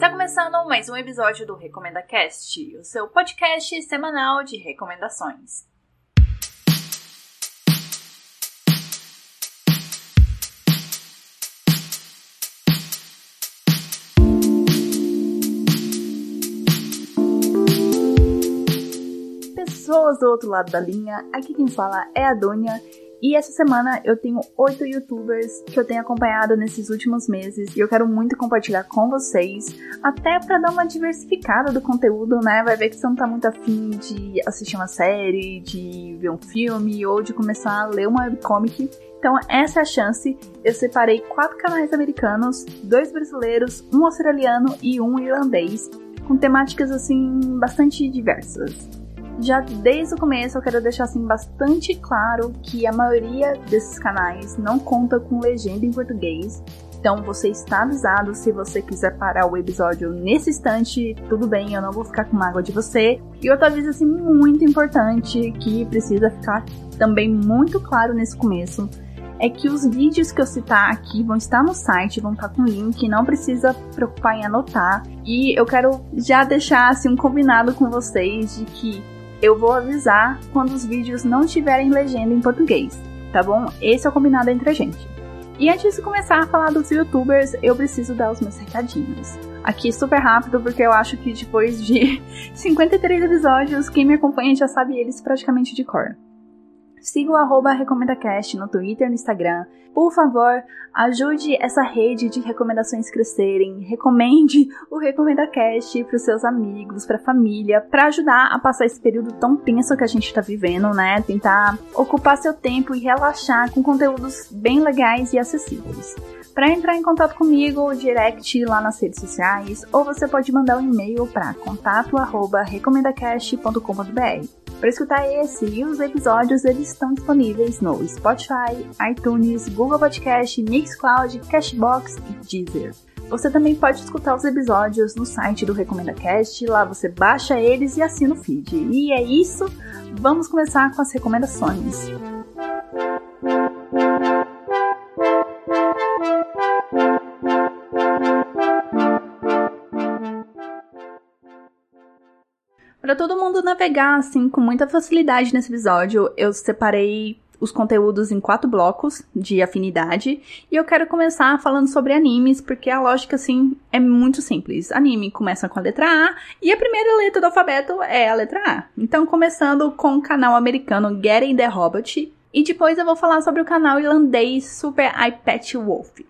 Está começando mais um episódio do Recomenda Cast, o seu podcast semanal de recomendações. Pessoas do outro lado da linha, aqui quem fala é a Dônia e essa semana eu tenho oito youtubers que eu tenho acompanhado nesses últimos meses e eu quero muito compartilhar com vocês, até para dar uma diversificada do conteúdo, né? Vai ver que você não tá muito afim de assistir uma série, de ver um filme ou de começar a ler uma webcomic. Então, essa é a chance. Eu separei quatro canais americanos, dois brasileiros, um australiano e um irlandês, com temáticas assim bastante diversas já desde o começo eu quero deixar assim bastante claro que a maioria desses canais não conta com legenda em português. Então você está avisado se você quiser parar o episódio nesse instante, tudo bem, eu não vou ficar com mágoa de você. E outro aviso assim muito importante que precisa ficar também muito claro nesse começo é que os vídeos que eu citar aqui vão estar no site, vão estar com link, não precisa preocupar em anotar. E eu quero já deixar assim um combinado com vocês de que eu vou avisar quando os vídeos não tiverem legenda em português, tá bom? Esse é o combinado entre a gente. E antes de começar a falar dos youtubers, eu preciso dar os meus recadinhos. Aqui super rápido, porque eu acho que depois de 53 episódios, quem me acompanha já sabe eles praticamente de cor. Siga o arroba RecomendaCast no Twitter e no Instagram. Por favor, ajude essa rede de recomendações crescerem. Recomende o RecomendaCast para os seus amigos, para a família, para ajudar a passar esse período tão tenso que a gente está vivendo, né? Tentar ocupar seu tempo e relaxar com conteúdos bem legais e acessíveis. Para entrar em contato comigo, direct lá nas redes sociais, ou você pode mandar um e-mail para contato@recomendacast.com.br. Para escutar esse e os episódios, eles estão disponíveis no Spotify, iTunes, Google Podcast, Mixcloud, Cashbox e Deezer. Você também pode escutar os episódios no site do Recomenda Cast, lá você baixa eles e assina o feed. E é isso, vamos começar com as recomendações. Para todo mundo navegar assim com muita facilidade nesse episódio, eu separei os conteúdos em quatro blocos de afinidade e eu quero começar falando sobre animes porque a lógica assim é muito simples. Anime começa com a letra A e a primeira letra do alfabeto é a letra A. Então começando com o canal americano Getting the Robot e depois eu vou falar sobre o canal irlandês Super iPad Wolf.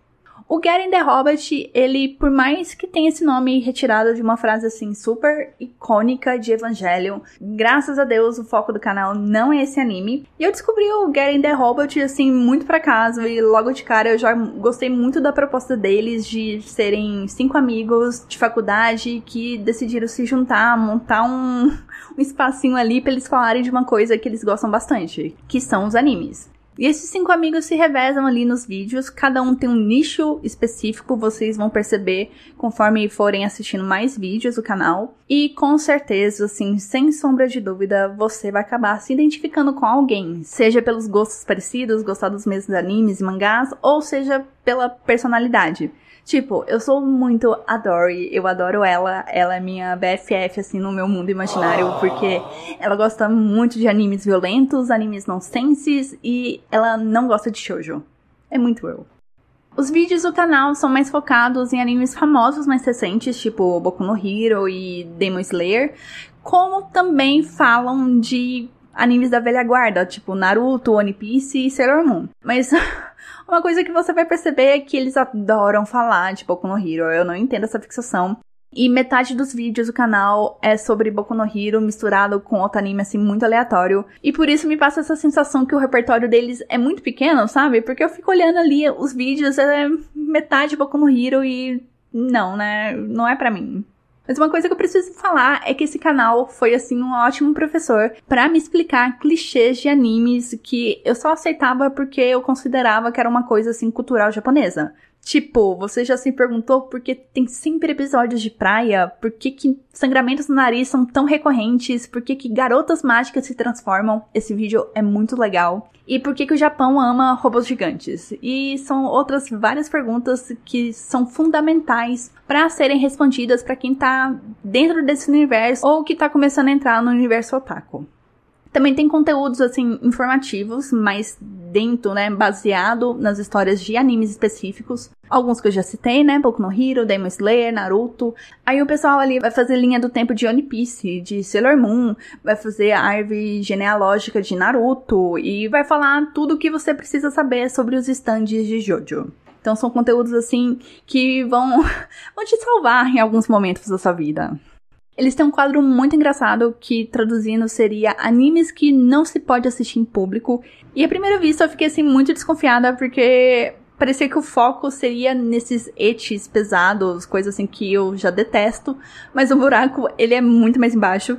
O Getting the Hobbit, ele, por mais que tenha esse nome retirado de uma frase assim super icônica de Evangelion, graças a Deus o foco do canal não é esse anime. E eu descobri o Getting the Hobbit assim muito por acaso e logo de cara eu já gostei muito da proposta deles de serem cinco amigos de faculdade que decidiram se juntar, montar um, um espacinho ali para eles falarem de uma coisa que eles gostam bastante, que são os animes. E esses cinco amigos se revezam ali nos vídeos, cada um tem um nicho específico, vocês vão perceber conforme forem assistindo mais vídeos do canal. E com certeza, assim, sem sombra de dúvida, você vai acabar se identificando com alguém, seja pelos gostos parecidos, gostar dos mesmos animes e mangás, ou seja pela personalidade. Tipo, eu sou muito a Dory, eu adoro ela, ela é minha BFF, assim, no meu mundo imaginário, porque ela gosta muito de animes violentos, animes nonsenses, e ela não gosta de shoujo. É muito eu. Os vídeos do canal são mais focados em animes famosos mais recentes, tipo Boku no Hero e Demon Slayer, como também falam de animes da velha guarda, tipo Naruto, One Piece e Sailor Moon. Mas uma coisa que você vai perceber é que eles adoram falar de Boku no Hero. Eu não entendo essa fixação. E metade dos vídeos do canal é sobre Boku no Hero misturado com outro anime assim muito aleatório. E por isso me passa essa sensação que o repertório deles é muito pequeno, sabe? Porque eu fico olhando ali os vídeos, é metade Boku no Hero e não, né? Não é para mim. Mas uma coisa que eu preciso falar é que esse canal foi assim um ótimo professor para me explicar clichês de animes que eu só aceitava porque eu considerava que era uma coisa assim cultural japonesa. Tipo, você já se perguntou por que tem sempre episódios de praia? Por que, que sangramentos no nariz são tão recorrentes? Por que, que garotas mágicas se transformam? Esse vídeo é muito legal. E por que, que o Japão ama robôs gigantes? E são outras várias perguntas que são fundamentais para serem respondidas para quem tá dentro desse universo ou que tá começando a entrar no universo otaku. Também tem conteúdos, assim, informativos, mas dentro, né, baseado nas histórias de animes específicos. Alguns que eu já citei, né, Boku no Hero, Demon Slayer, Naruto. Aí o pessoal ali vai fazer linha do tempo de One Piece, de Sailor Moon, vai fazer a árvore genealógica de Naruto e vai falar tudo o que você precisa saber sobre os stands de Jojo. Então são conteúdos assim que vão, vão te salvar em alguns momentos da sua vida. Eles têm um quadro muito engraçado que, traduzindo, seria animes que não se pode assistir em público. E à primeira vista eu fiquei assim muito desconfiada porque parecia que o foco seria nesses etes pesados, coisas assim que eu já detesto, mas o buraco ele é muito mais embaixo.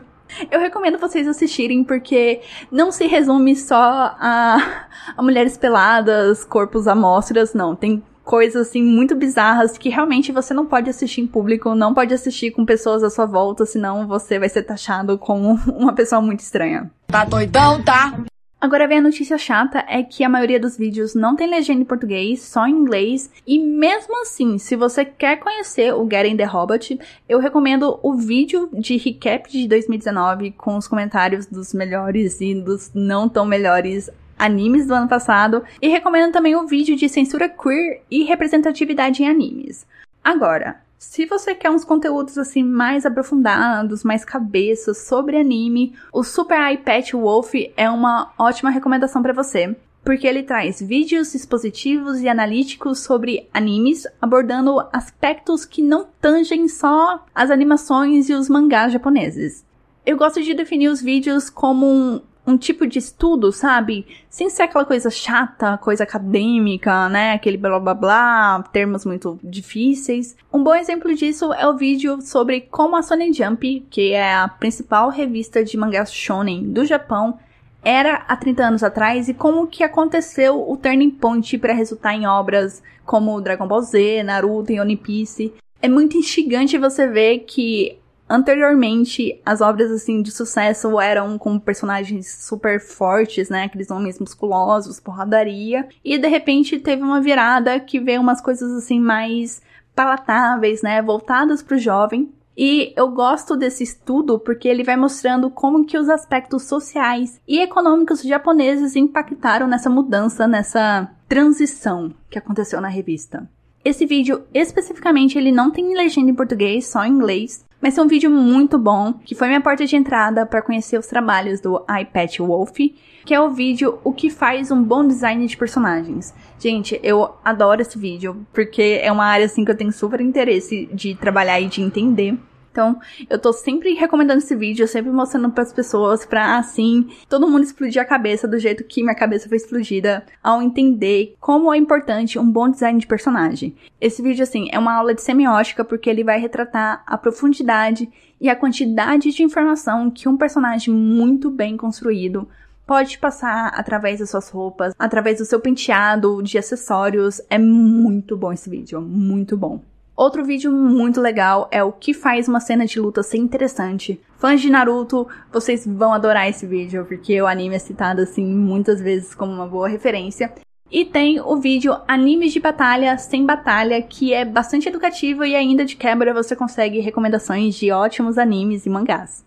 Eu recomendo vocês assistirem porque não se resume só a, a mulheres peladas, corpos amostras, não. Tem coisas assim muito bizarras que realmente você não pode assistir em público, não pode assistir com pessoas à sua volta, senão você vai ser taxado como uma pessoa muito estranha. Tá doidão, tá? Agora vem a notícia chata é que a maioria dos vídeos não tem legenda em português, só em inglês, e mesmo assim, se você quer conhecer o Getting the Hobbit, eu recomendo o vídeo de recap de 2019 com os comentários dos melhores e dos não tão melhores animes do ano passado e recomendo também o vídeo de censura queer e representatividade em animes. Agora, se você quer uns conteúdos assim mais aprofundados, mais cabeças sobre anime, o Super iPad Wolf é uma ótima recomendação para você, porque ele traz vídeos expositivos e analíticos sobre animes, abordando aspectos que não tangem só as animações e os mangás japoneses. Eu gosto de definir os vídeos como um, um tipo de estudo, sabe? Sem ser aquela coisa chata, coisa acadêmica, né? Aquele blá blá blá, termos muito difíceis. Um bom exemplo disso é o vídeo sobre como a Shonen Jump, que é a principal revista de mangás shonen do Japão, era há 30 anos atrás e como que aconteceu o turning point para resultar em obras como Dragon Ball Z, Naruto e One Piece. É muito instigante você ver que Anteriormente, as obras assim de sucesso eram com personagens super fortes, né? Aqueles homens musculosos, porradaria. E de repente teve uma virada que veio umas coisas assim mais palatáveis, né? Voltadas para o jovem. E eu gosto desse estudo porque ele vai mostrando como que os aspectos sociais e econômicos japoneses impactaram nessa mudança, nessa transição que aconteceu na revista. Esse vídeo especificamente ele não tem legenda em português, só em inglês, mas é um vídeo muito bom, que foi minha porta de entrada para conhecer os trabalhos do iPad Wolf, que é o vídeo O que faz um bom design de personagens. Gente, eu adoro esse vídeo, porque é uma área assim que eu tenho super interesse de trabalhar e de entender. Então, eu tô sempre recomendando esse vídeo, sempre mostrando para as pessoas pra assim, todo mundo explodir a cabeça do jeito que minha cabeça foi explodida ao entender como é importante um bom design de personagem. Esse vídeo assim é uma aula de semiótica porque ele vai retratar a profundidade e a quantidade de informação que um personagem muito bem construído pode passar através das suas roupas, através do seu penteado, de acessórios. É muito bom esse vídeo, muito bom. Outro vídeo muito legal é o que faz uma cena de luta ser interessante. Fãs de Naruto, vocês vão adorar esse vídeo, porque o anime é citado assim muitas vezes como uma boa referência. E tem o vídeo Animes de Batalha sem Batalha, que é bastante educativo e ainda de quebra você consegue recomendações de ótimos animes e mangás.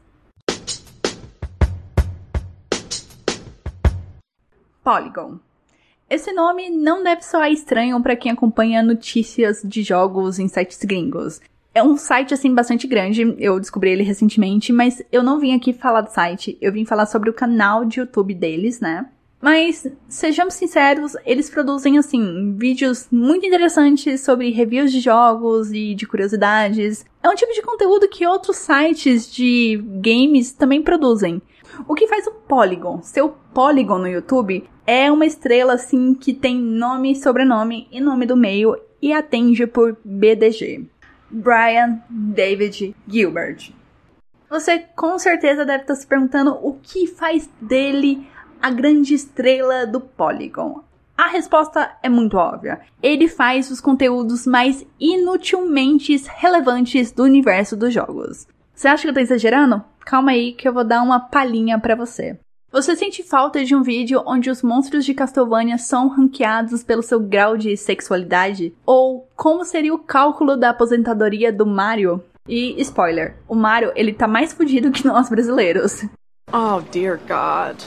Polygon esse nome não deve soar estranho para quem acompanha notícias de jogos em sites gringos. É um site assim bastante grande, eu descobri ele recentemente, mas eu não vim aqui falar do site, eu vim falar sobre o canal de YouTube deles, né? Mas, sejamos sinceros, eles produzem, assim, vídeos muito interessantes sobre reviews de jogos e de curiosidades. É um tipo de conteúdo que outros sites de games também produzem. O que faz o Polygon ser o Polygon no YouTube é uma estrela assim que tem nome, sobrenome e nome do meio e atende por BDG. Brian David Gilbert. Você com certeza deve estar se perguntando o que faz dele a grande estrela do Polygon. A resposta é muito óbvia. Ele faz os conteúdos mais inutilmente relevantes do universo dos jogos. Você acha que eu tô exagerando? Calma aí que eu vou dar uma palhinha para você. Você sente falta de um vídeo onde os monstros de Castlevania são ranqueados pelo seu grau de sexualidade? Ou como seria o cálculo da aposentadoria do Mario? E spoiler, o Mario, ele tá mais fudido que nós brasileiros. Oh, dear God.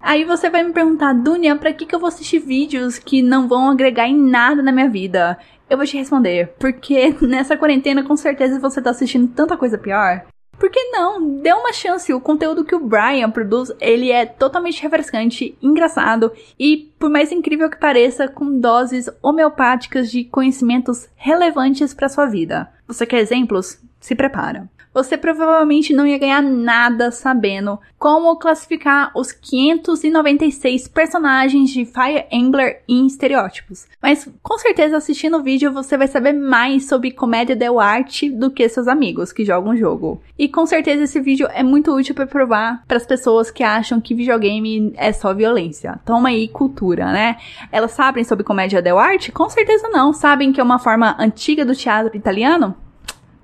Aí você vai me perguntar, Dunia, pra que, que eu vou assistir vídeos que não vão agregar em nada na minha vida? Eu vou te responder, porque nessa quarentena com certeza você tá assistindo tanta coisa pior. Por que não? Dê uma chance. O conteúdo que o Brian produz, ele é totalmente refrescante, engraçado e, por mais incrível que pareça, com doses homeopáticas de conhecimentos relevantes para sua vida. Você quer exemplos? Se prepara você provavelmente não ia ganhar nada sabendo como classificar os 596 personagens de Fire Emblem em estereótipos. Mas com certeza assistindo o vídeo você vai saber mais sobre comédia del arte do que seus amigos que jogam o jogo. E com certeza esse vídeo é muito útil para provar para as pessoas que acham que videogame é só violência. Toma aí cultura, né? Elas sabem sobre comédia del arte? Com certeza não. Sabem que é uma forma antiga do teatro italiano?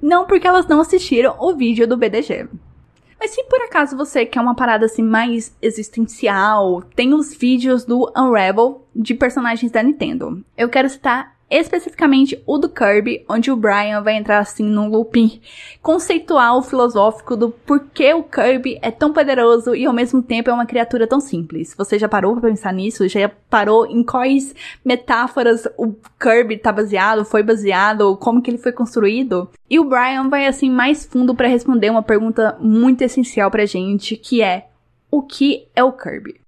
Não porque elas não assistiram o vídeo do BDG. Mas se por acaso você quer uma parada assim mais existencial, tem os vídeos do Unravel de personagens da Nintendo. Eu quero citar especificamente o do Kirby, onde o Brian vai entrar assim num looping conceitual filosófico do porquê o Kirby é tão poderoso e ao mesmo tempo é uma criatura tão simples. Você já parou para pensar nisso? Já parou em quais metáforas o Kirby tá baseado, foi baseado, como que ele foi construído? E o Brian vai assim mais fundo para responder uma pergunta muito essencial pra gente, que é: o que é o Kirby?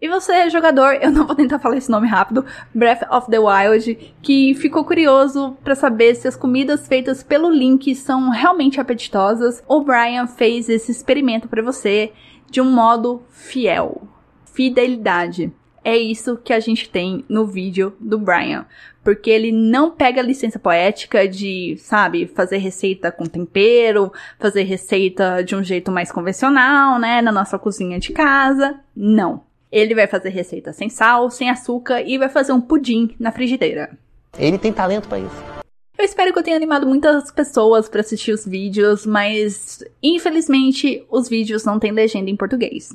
E você, jogador, eu não vou tentar falar esse nome rápido, Breath of the Wild, que ficou curioso para saber se as comidas feitas pelo Link são realmente apetitosas, o Brian fez esse experimento para você de um modo fiel. Fidelidade. É isso que a gente tem no vídeo do Brian. Porque ele não pega a licença poética de, sabe, fazer receita com tempero, fazer receita de um jeito mais convencional, né, na nossa cozinha de casa. Não ele vai fazer receita sem sal, sem açúcar e vai fazer um pudim na frigideira. Ele tem talento para isso. Eu espero que eu tenha animado muitas pessoas para assistir os vídeos, mas infelizmente os vídeos não têm legenda em português.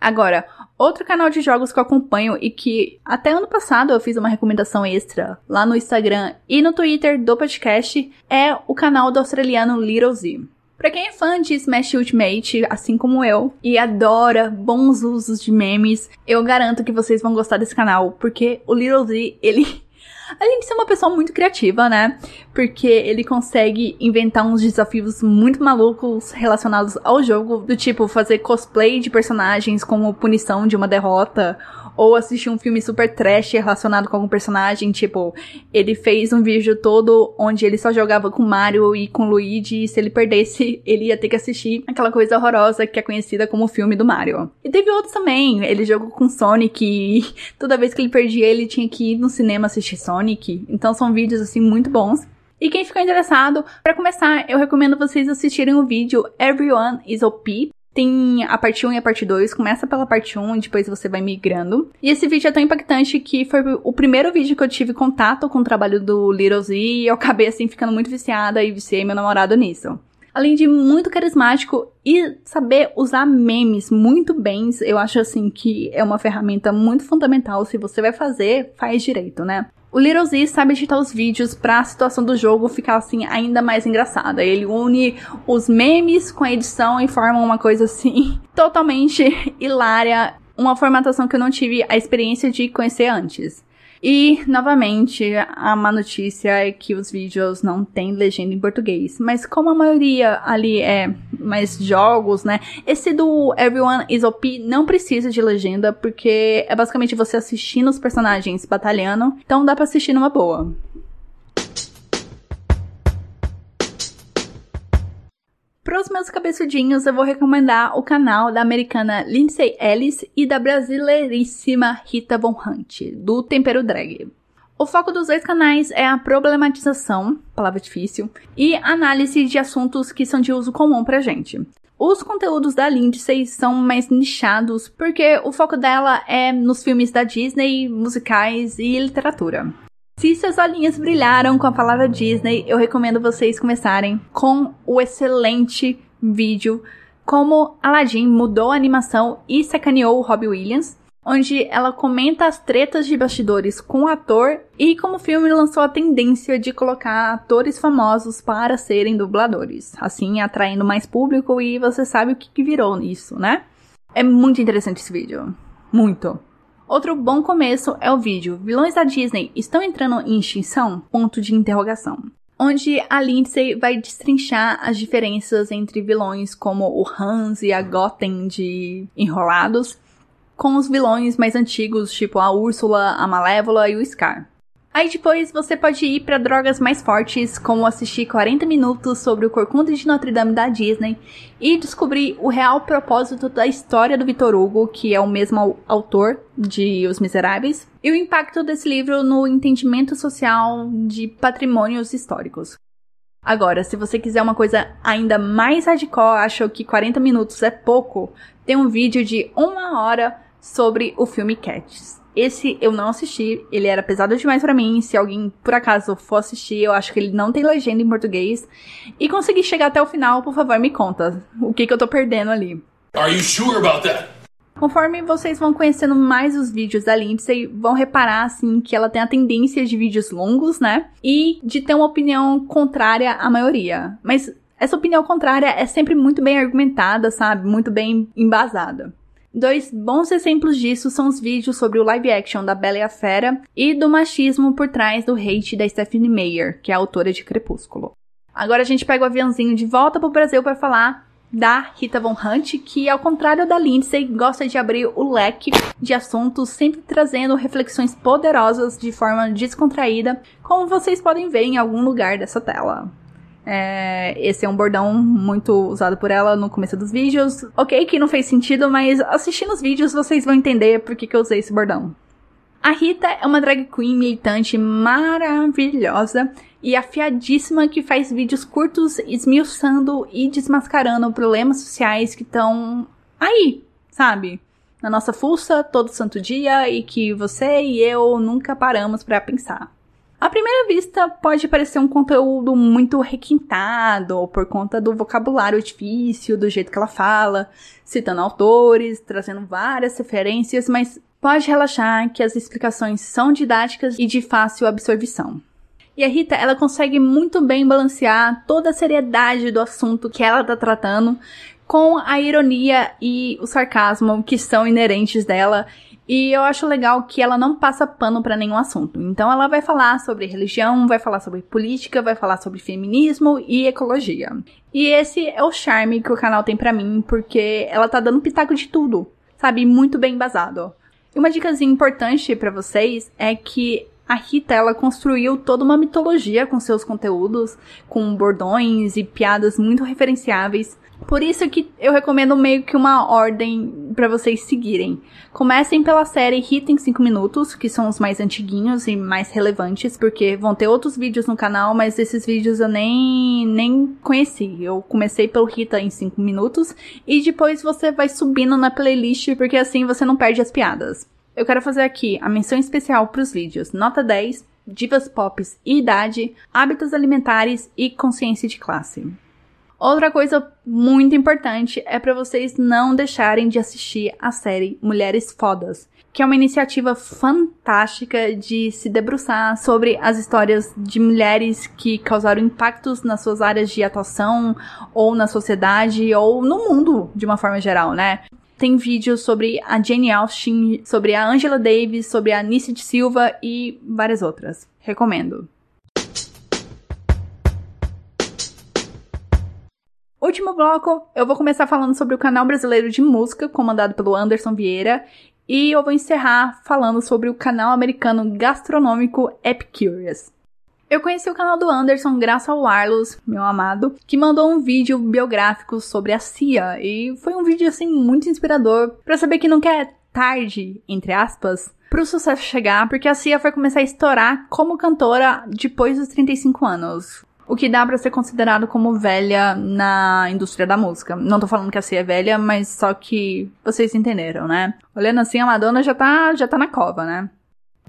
Agora, outro canal de jogos que eu acompanho e que até ano passado eu fiz uma recomendação extra lá no Instagram e no Twitter do podcast é o canal do australiano Little Z. Pra quem é fã de Smash Ultimate, assim como eu, e adora bons usos de memes, eu garanto que vocês vão gostar desse canal, porque o Little Z, ele. Além de ser uma pessoa muito criativa, né? Porque ele consegue inventar uns desafios muito malucos relacionados ao jogo, do tipo fazer cosplay de personagens como punição de uma derrota, ou assistir um filme super trash relacionado com algum personagem, tipo, ele fez um vídeo todo onde ele só jogava com Mario e com Luigi, e se ele perdesse, ele ia ter que assistir aquela coisa horrorosa que é conhecida como o filme do Mario. E teve outros também, ele jogou com Sonic e toda vez que ele perdia, ele tinha que ir no cinema assistir Sonic. Então são vídeos assim muito bons. E quem ficou interessado, para começar, eu recomendo vocês assistirem o vídeo Everyone is OP, tem a parte 1 e a parte 2. Começa pela parte 1 e depois você vai migrando. E esse vídeo é tão impactante que foi o primeiro vídeo que eu tive contato com o trabalho do Little Z e eu acabei assim ficando muito viciada e viciei meu namorado nisso. Além de muito carismático e saber usar memes muito bem, eu acho assim que é uma ferramenta muito fundamental. Se você vai fazer, faz direito, né? O Little Z sabe editar os vídeos para a situação do jogo ficar assim ainda mais engraçada. Ele une os memes com a edição e forma uma coisa assim totalmente hilária, uma formatação que eu não tive a experiência de conhecer antes. E, novamente, a má notícia é que os vídeos não têm legenda em português. Mas como a maioria ali é mais jogos, né? Esse do Everyone is OP não precisa de legenda, porque é basicamente você assistindo os personagens batalhando. Então dá pra assistir numa boa. Para os meus cabeçudinhos, eu vou recomendar o canal da americana Lindsay Ellis e da brasileiríssima Rita Von Hunt, do Tempero Drag. O foco dos dois canais é a problematização, palavra difícil, e análise de assuntos que são de uso comum pra gente. Os conteúdos da Lindsay são mais nichados porque o foco dela é nos filmes da Disney, musicais e literatura. Se seus olhinhos brilharam com a palavra Disney, eu recomendo vocês começarem com o excelente vídeo Como Aladdin mudou a animação e sacaneou o Robbie Williams, onde ela comenta as tretas de bastidores com o ator e como o filme lançou a tendência de colocar atores famosos para serem dubladores, assim atraindo mais público e você sabe o que, virou nisso, né? É muito interessante esse vídeo. Muito. Outro bom começo é o vídeo Vilões da Disney estão entrando em extinção? Ponto de interrogação. Onde a Lindsay vai destrinchar as diferenças entre vilões como o Hans e a Gotham de Enrolados, com os vilões mais antigos, tipo a Úrsula, a Malévola e o Scar. Aí depois você pode ir para drogas mais fortes, como assistir 40 minutos sobre o Corcunda de Notre Dame da Disney e descobrir o real propósito da história do Victor Hugo, que é o mesmo autor de Os Miseráveis, e o impacto desse livro no entendimento social de patrimônios históricos. Agora, se você quiser uma coisa ainda mais hardcore, achou que 40 minutos é pouco, tem um vídeo de uma hora sobre o filme Cats. Esse eu não assisti, ele era pesado demais para mim. Se alguém por acaso for assistir, eu acho que ele não tem legenda em português. E conseguir chegar até o final, por favor, me conta o que, que eu tô perdendo ali. Are you sure about that? Conforme vocês vão conhecendo mais os vídeos da Lindsay, vão reparar assim que ela tem a tendência de vídeos longos, né? E de ter uma opinião contrária à maioria. Mas essa opinião contrária é sempre muito bem argumentada, sabe? Muito bem embasada. Dois bons exemplos disso são os vídeos sobre o live action da Bela e a Fera e do machismo por trás do hate da Stephanie Meyer, que é autora de Crepúsculo. Agora a gente pega o aviãozinho de volta pro Brasil para falar da Rita Von Hunt, que ao contrário da Lindsay, gosta de abrir o leque de assuntos, sempre trazendo reflexões poderosas de forma descontraída, como vocês podem ver em algum lugar dessa tela. É, esse é um bordão muito usado por ela no começo dos vídeos. Ok, que não fez sentido, mas assistindo os vídeos vocês vão entender por que, que eu usei esse bordão. A Rita é uma drag queen militante maravilhosa e afiadíssima que faz vídeos curtos esmiuçando e desmascarando problemas sociais que estão aí, sabe? Na nossa fuça todo santo dia e que você e eu nunca paramos para pensar. À primeira vista, pode parecer um conteúdo muito requintado, por conta do vocabulário difícil, do jeito que ela fala, citando autores, trazendo várias referências, mas pode relaxar que as explicações são didáticas e de fácil absorção. E a Rita, ela consegue muito bem balancear toda a seriedade do assunto que ela está tratando com a ironia e o sarcasmo que são inerentes dela e eu acho legal que ela não passa pano para nenhum assunto. Então ela vai falar sobre religião, vai falar sobre política, vai falar sobre feminismo e ecologia. E esse é o charme que o canal tem para mim, porque ela tá dando pitaco de tudo, sabe? Muito bem embasado. E uma dicasinha importante para vocês é que a Rita, ela construiu toda uma mitologia com seus conteúdos, com bordões e piadas muito referenciáveis. Por isso que eu recomendo meio que uma ordem para vocês seguirem. Comecem pela série Hit em 5 minutos, que são os mais antiguinhos e mais relevantes, porque vão ter outros vídeos no canal, mas esses vídeos eu nem nem conheci. Eu comecei pelo Rita em 5 minutos e depois você vai subindo na playlist, porque assim você não perde as piadas. Eu quero fazer aqui a menção especial para os vídeos Nota 10, Divas Pops e Idade, Hábitos Alimentares e Consciência de Classe. Outra coisa muito importante é para vocês não deixarem de assistir a série Mulheres Fodas, que é uma iniciativa fantástica de se debruçar sobre as histórias de mulheres que causaram impactos nas suas áreas de atuação, ou na sociedade, ou no mundo de uma forma geral, né? Tem vídeos sobre a Jane Austen, sobre a Angela Davis, sobre a Anice de Silva e várias outras. Recomendo. Último bloco, eu vou começar falando sobre o canal brasileiro de música, comandado pelo Anderson Vieira, e eu vou encerrar falando sobre o canal americano gastronômico Epicurious. Eu conheci o canal do Anderson graças ao Arlos, meu amado, que mandou um vídeo biográfico sobre a Cia, e foi um vídeo assim muito inspirador para saber que não quer tarde, entre aspas, pro sucesso chegar, porque a Cia foi começar a estourar como cantora depois dos 35 anos. O que dá para ser considerado como velha na indústria da música. Não tô falando que a Cia é velha, mas só que vocês entenderam, né? Olhando assim, a Madonna já tá, já tá na cova, né?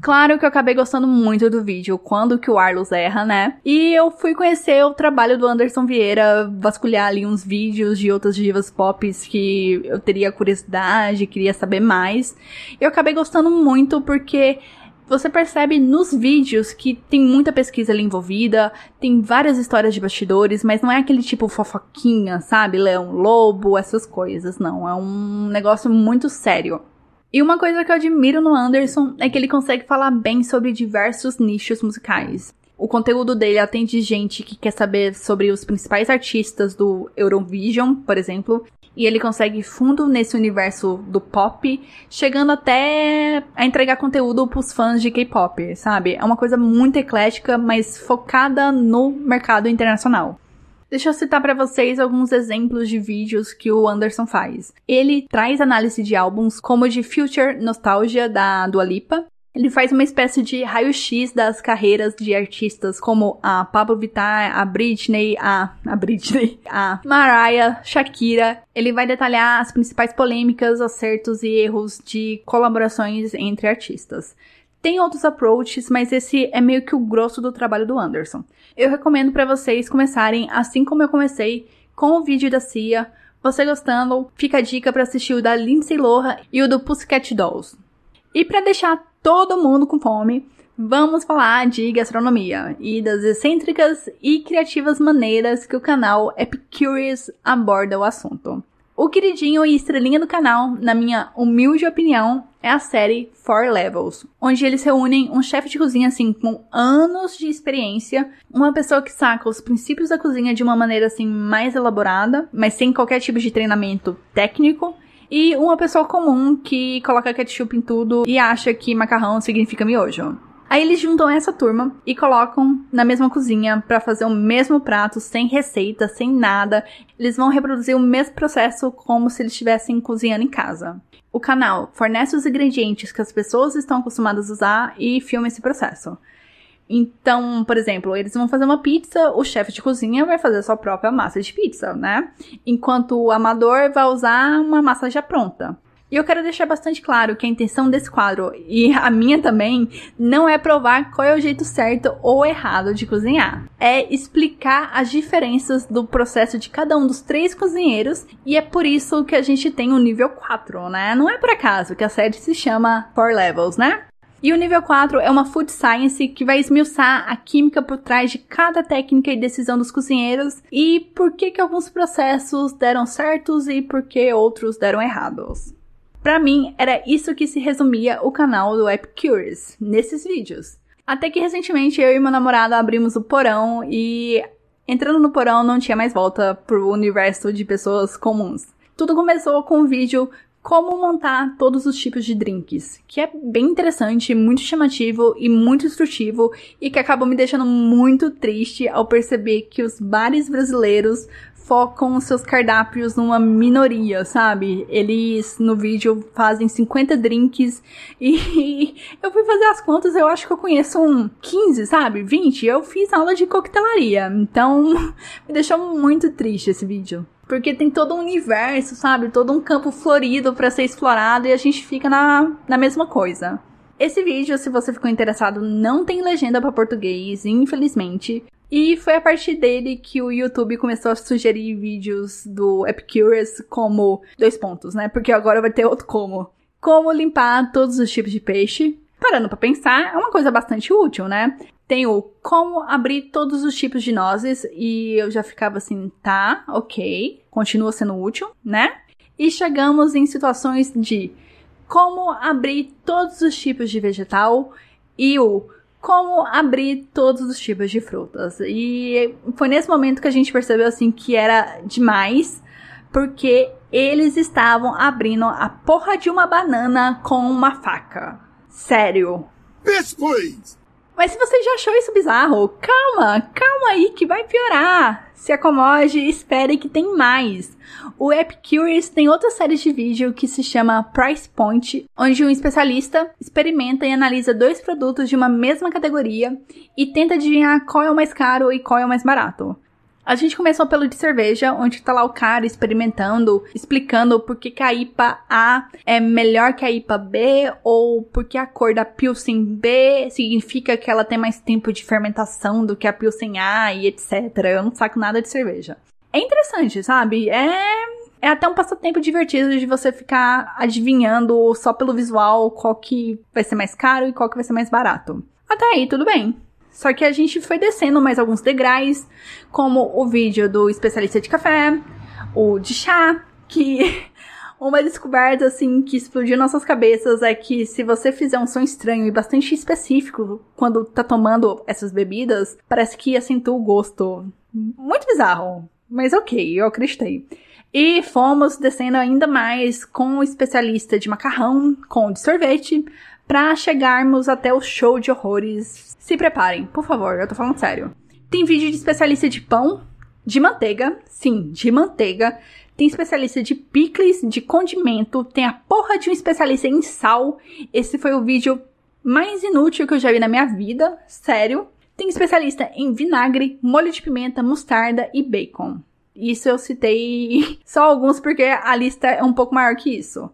Claro que eu acabei gostando muito do vídeo, quando que o Arlos erra, né? E eu fui conhecer o trabalho do Anderson Vieira, vasculhar ali uns vídeos de outras divas pop que eu teria curiosidade, queria saber mais. Eu acabei gostando muito porque você percebe nos vídeos que tem muita pesquisa ali envolvida, tem várias histórias de bastidores, mas não é aquele tipo fofoquinha, sabe? Leão Lobo, essas coisas, não. É um negócio muito sério. E uma coisa que eu admiro no Anderson é que ele consegue falar bem sobre diversos nichos musicais. O conteúdo dele atende gente que quer saber sobre os principais artistas do Eurovision, por exemplo, e ele consegue fundo nesse universo do pop, chegando até a entregar conteúdo pros fãs de K-pop, sabe? É uma coisa muito eclética, mas focada no mercado internacional. Deixa eu citar para vocês alguns exemplos de vídeos que o Anderson faz. Ele traz análise de álbuns como de Future Nostalgia da Dua Lipa, ele faz uma espécie de raio-x das carreiras de artistas como a Pablo Vittar, a Britney, a, a Britney, a Mariah, Shakira. Ele vai detalhar as principais polêmicas, acertos e erros de colaborações entre artistas. Tem outros approaches, mas esse é meio que o grosso do trabalho do Anderson. Eu recomendo para vocês começarem assim como eu comecei, com o vídeo da Cia. Você gostando, fica a dica para assistir o da Lindsay Lohan e o do Pussycat Dolls. E para deixar todo mundo com fome, vamos falar de gastronomia e das excêntricas e criativas maneiras que o canal Epicurious aborda o assunto. O queridinho e estrelinha do canal, na minha humilde opinião, é a série Four Levels, onde eles reúnem um chefe de cozinha assim com anos de experiência, uma pessoa que saca os princípios da cozinha de uma maneira assim mais elaborada, mas sem qualquer tipo de treinamento técnico, e uma pessoa comum que coloca ketchup em tudo e acha que macarrão significa miojo. Aí eles juntam essa turma e colocam na mesma cozinha para fazer o mesmo prato, sem receita, sem nada. Eles vão reproduzir o mesmo processo como se eles estivessem cozinhando em casa. O canal fornece os ingredientes que as pessoas estão acostumadas a usar e filma esse processo. Então, por exemplo, eles vão fazer uma pizza, o chefe de cozinha vai fazer a sua própria massa de pizza, né? Enquanto o amador vai usar uma massa já pronta. E eu quero deixar bastante claro que a intenção desse quadro, e a minha também, não é provar qual é o jeito certo ou errado de cozinhar. É explicar as diferenças do processo de cada um dos três cozinheiros, e é por isso que a gente tem o nível 4, né? Não é por acaso que a série se chama Four Levels, né? E o nível 4 é uma food science que vai esmiuçar a química por trás de cada técnica e decisão dos cozinheiros e por que que alguns processos deram certos e por que outros deram errados. Para mim, era isso que se resumia o canal do Epicurious nesses vídeos. Até que recentemente eu e meu namorado abrimos o porão e entrando no porão não tinha mais volta pro universo de pessoas comuns. Tudo começou com um vídeo como montar todos os tipos de drinks, que é bem interessante, muito chamativo e muito instrutivo e que acabou me deixando muito triste ao perceber que os bares brasileiros focam seus cardápios numa minoria, sabe? Eles no vídeo fazem 50 drinks e eu fui fazer as contas, eu acho que eu conheço um 15, sabe? 20. Eu fiz aula de coquetelaria, então me deixou muito triste esse vídeo. Porque tem todo um universo, sabe? Todo um campo florido para ser explorado e a gente fica na, na mesma coisa. Esse vídeo, se você ficou interessado, não tem legenda para português, infelizmente. E foi a partir dele que o YouTube começou a sugerir vídeos do Epicurious como dois pontos, né? Porque agora vai ter outro como. Como limpar todos os tipos de peixe. Parando para pensar, é uma coisa bastante útil, né? Tem o como abrir todos os tipos de nozes e eu já ficava assim, tá, ok, continua sendo útil, né? E chegamos em situações de como abrir todos os tipos de vegetal e o como abrir todos os tipos de frutas. E foi nesse momento que a gente percebeu assim que era demais, porque eles estavam abrindo a porra de uma banana com uma faca. Sério. Please! Mas se você já achou isso bizarro, calma, calma aí que vai piorar. Se acomode e espere que tem mais. O Epicurious tem outra série de vídeo que se chama Price Point, onde um especialista experimenta e analisa dois produtos de uma mesma categoria e tenta adivinhar qual é o mais caro e qual é o mais barato. A gente começou pelo de cerveja, onde tá lá o cara experimentando, explicando por que, que a IPA A é melhor que a IPA B, ou porque a cor da Pilsen B significa que ela tem mais tempo de fermentação do que a Pilsen A e etc. Eu não saco nada de cerveja. É interessante, sabe? É é até um passatempo divertido de você ficar adivinhando só pelo visual qual que vai ser mais caro e qual que vai ser mais barato. Até aí, tudo bem. Só que a gente foi descendo mais alguns degraus, como o vídeo do especialista de café, o de chá, que uma descoberta assim que explodiu nossas cabeças é que se você fizer um som estranho e bastante específico quando tá tomando essas bebidas, parece que acentua o gosto. Muito bizarro, mas ok, eu acreditei. E fomos descendo ainda mais com o especialista de macarrão, com o de sorvete, para chegarmos até o show de horrores se preparem, por favor, eu tô falando sério. Tem vídeo de especialista de pão, de manteiga, sim, de manteiga. Tem especialista de picles, de condimento. Tem a porra de um especialista em sal. Esse foi o vídeo mais inútil que eu já vi na minha vida, sério. Tem especialista em vinagre, molho de pimenta, mostarda e bacon. Isso eu citei só alguns porque a lista é um pouco maior que isso.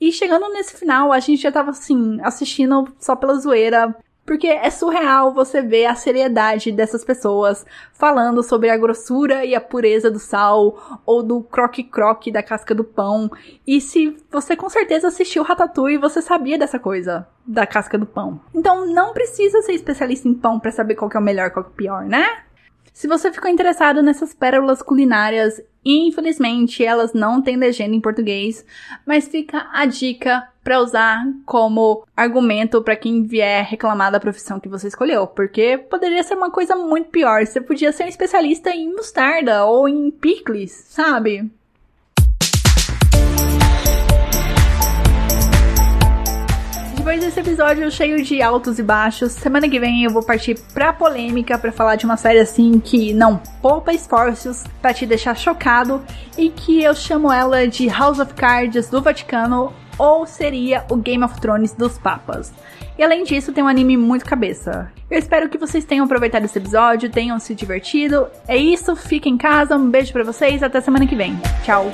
E chegando nesse final, a gente já tava assim, assistindo só pela zoeira, porque é surreal você ver a seriedade dessas pessoas falando sobre a grossura e a pureza do sal ou do croque-croque da casca do pão. E se você com certeza assistiu Ratatouille, você sabia dessa coisa da casca do pão. Então não precisa ser especialista em pão para saber qual é o melhor e qual é o pior, né? Se você ficou interessado nessas pérolas culinárias, infelizmente elas não têm legenda em português, mas fica a dica para usar como argumento para quem vier reclamar da profissão que você escolheu, porque poderia ser uma coisa muito pior. Você podia ser um especialista em mostarda ou em picles, sabe? Depois desse episódio cheio de altos e baixos, semana que vem eu vou partir pra polêmica para falar de uma série assim que não poupa esforços para te deixar chocado e que eu chamo ela de House of Cards do Vaticano ou seria o Game of Thrones dos papas. E além disso, tem um anime muito cabeça. Eu espero que vocês tenham aproveitado esse episódio, tenham se divertido. É isso, fiquem em casa, um beijo para vocês, até semana que vem. Tchau.